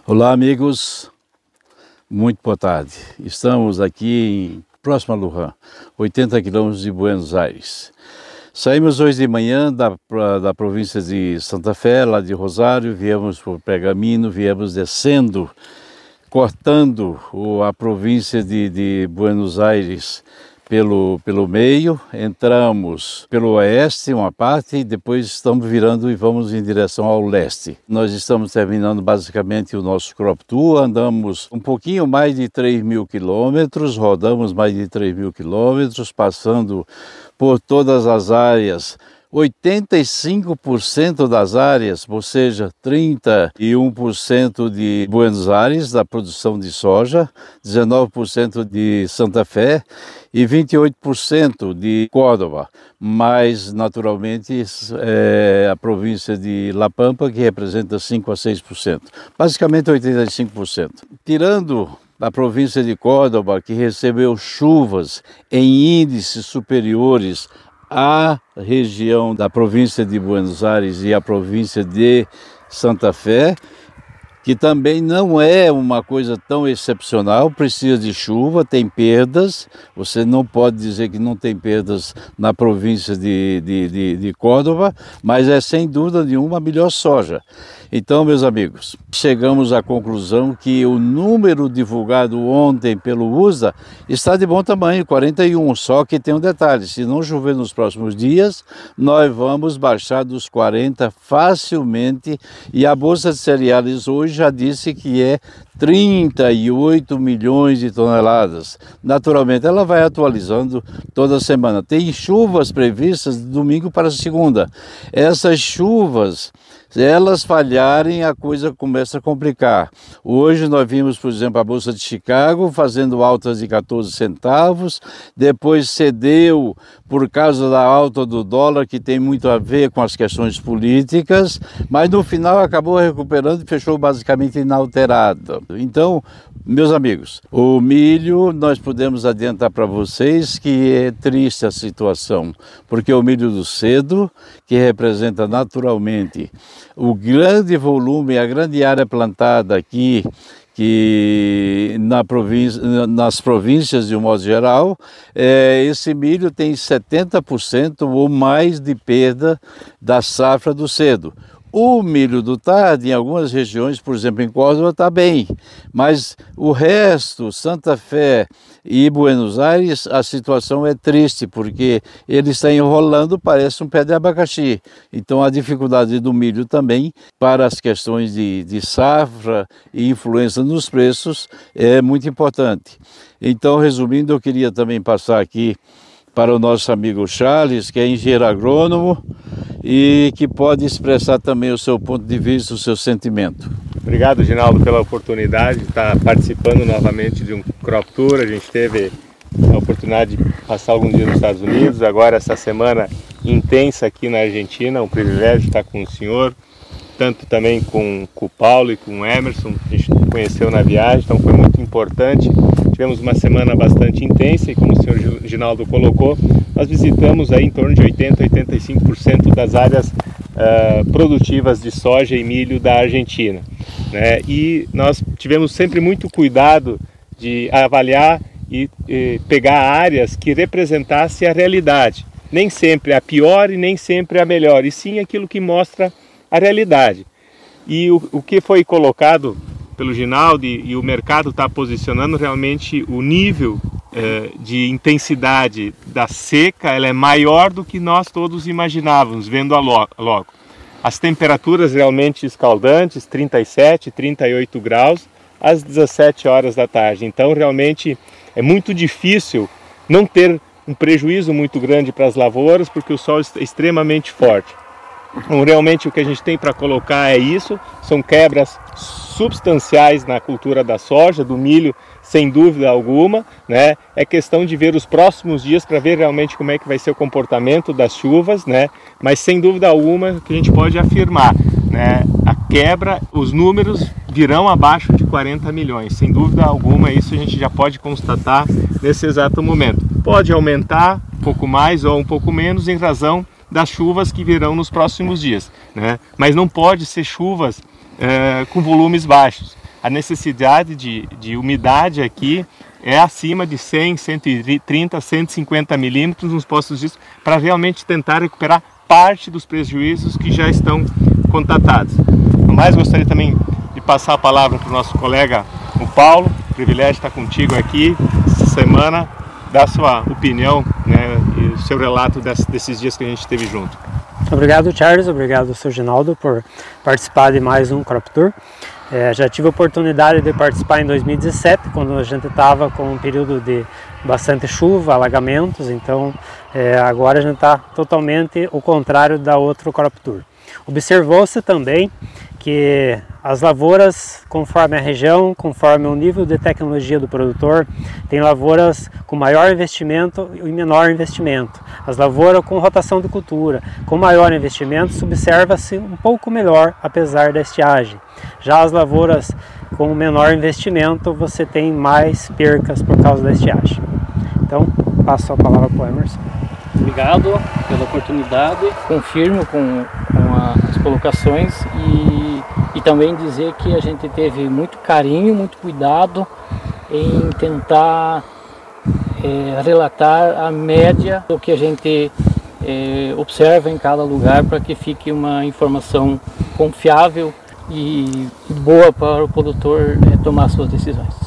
Olá, amigos. Muito boa tarde. Estamos aqui em próximo a Lujan, 80 quilômetros de Buenos Aires. Saímos hoje de manhã da, da província de Santa Fé, lá de Rosário, viemos por Pergamino, viemos descendo, cortando a província de, de Buenos Aires pelo, pelo meio, entramos pelo oeste, uma parte, e depois estamos virando e vamos em direção ao leste. Nós estamos terminando basicamente o nosso crop tour, andamos um pouquinho mais de 3 mil quilômetros, rodamos mais de 3 mil quilômetros, passando por todas as áreas 85% das áreas, ou seja, 31% de Buenos Aires, da produção de soja, 19% de Santa Fé e 28% de Córdoba, mas naturalmente é a província de La Pampa, que representa 5 a 6%, basicamente 85%. Tirando a província de Córdoba, que recebeu chuvas em índices superiores a região da província de Buenos Aires e a província de Santa Fé, que também não é uma coisa tão excepcional, precisa de chuva, tem perdas, você não pode dizer que não tem perdas na província de, de, de, de Córdoba, mas é sem dúvida nenhuma a melhor soja. Então, meus amigos, chegamos à conclusão que o número divulgado ontem pelo USA está de bom tamanho, 41, só que tem um detalhe, se não chover nos próximos dias, nós vamos baixar dos 40 facilmente. E a Bolsa de Cereais hoje já disse que é 38 milhões de toneladas. Naturalmente, ela vai atualizando toda semana. Tem chuvas previstas de domingo para segunda. Essas chuvas se elas falharem, a coisa começa a complicar. Hoje nós vimos, por exemplo, a Bolsa de Chicago fazendo altas de 14 centavos, depois cedeu por causa da alta do dólar, que tem muito a ver com as questões políticas, mas no final acabou recuperando e fechou basicamente inalterada. Então, meus amigos, o milho nós podemos adiantar para vocês que é triste a situação, porque o milho do cedo, que representa naturalmente o grande volume, a grande área plantada aqui, que na província, nas províncias de um modo geral, é, esse milho tem 70% ou mais de perda da safra do cedo. O milho do tarde, em algumas regiões, por exemplo, em Córdoba, está bem, mas o resto, Santa Fé e Buenos Aires, a situação é triste, porque ele está enrolando, parece um pé de abacaxi. Então, a dificuldade do milho também, para as questões de, de safra e influência nos preços, é muito importante. Então, resumindo, eu queria também passar aqui para o nosso amigo Charles, que é engenheiro agrônomo e que pode expressar também o seu ponto de vista, o seu sentimento. Obrigado, Ginaldo, pela oportunidade de estar participando novamente de um Crop Tour. A gente teve a oportunidade de passar alguns dias nos Estados Unidos, agora essa semana intensa aqui na Argentina, um privilégio estar com o senhor, tanto também com, com o Paulo e com o Emerson, que a gente conheceu na viagem, então foi muito importante Tivemos uma semana bastante intensa e como o senhor Ginaldo colocou, nós visitamos aí em torno de 80 a 85% das áreas uh, produtivas de soja e milho da Argentina. Né? E nós tivemos sempre muito cuidado de avaliar e, e pegar áreas que representassem a realidade. Nem sempre a pior e nem sempre a melhor, e sim aquilo que mostra a realidade. E o, o que foi colocado pelo Ginaldo e, o mercado está posicionando realmente o nível eh, de intensidade da seca ela é maior do que nós todos imaginávamos, vendo a lo logo. As temperaturas realmente escaldantes, 37, 38 graus, às 17 horas da tarde. Então, realmente é muito difícil não ter um prejuízo muito grande para as lavouras, porque o sol é extremamente forte. Então, realmente o que a gente tem para colocar é isso, são quebras substanciais na cultura da soja, do milho, sem dúvida alguma, né? É questão de ver os próximos dias para ver realmente como é que vai ser o comportamento das chuvas, né? Mas sem dúvida alguma que a gente pode afirmar, né? A quebra, os números virão abaixo de 40 milhões, sem dúvida alguma, isso a gente já pode constatar nesse exato momento. Pode aumentar um pouco mais ou um pouco menos em razão das chuvas que virão nos próximos dias, né? Mas não pode ser chuvas é, com volumes baixos. a necessidade de, de umidade aqui é acima de 100, 130, 150 milímetros nos postos disso para realmente tentar recuperar parte dos prejuízos que já estão contatados. No mais, gostaria também de passar a palavra para o nosso colega, o Paulo. Privilégio estar contigo aqui essa semana, dar sua opinião né, e o seu relato desses dias que a gente esteve junto. Obrigado, Charles. Obrigado, Sr. Ginaldo, por participar de mais um Crop Tour. É, já tive a oportunidade de participar em 2017, quando a gente estava com um período de bastante chuva, alagamentos, então é, agora a gente está totalmente o contrário da outra Crop Tour. Observou-se também que as lavouras, conforme a região, conforme o nível de tecnologia do produtor, tem lavouras com maior investimento e menor investimento. As lavouras com rotação de cultura, com maior investimento, observa-se um pouco melhor apesar da estiagem. Já as lavouras com menor investimento, você tem mais percas por causa da estiagem. Então, passo a palavra para o Emerson. Obrigado pela oportunidade, confirmo com, com as colocações e, e também dizer que a gente teve muito carinho, muito cuidado em tentar é, relatar a média do que a gente é, observa em cada lugar para que fique uma informação confiável e boa para o produtor é, tomar suas decisões.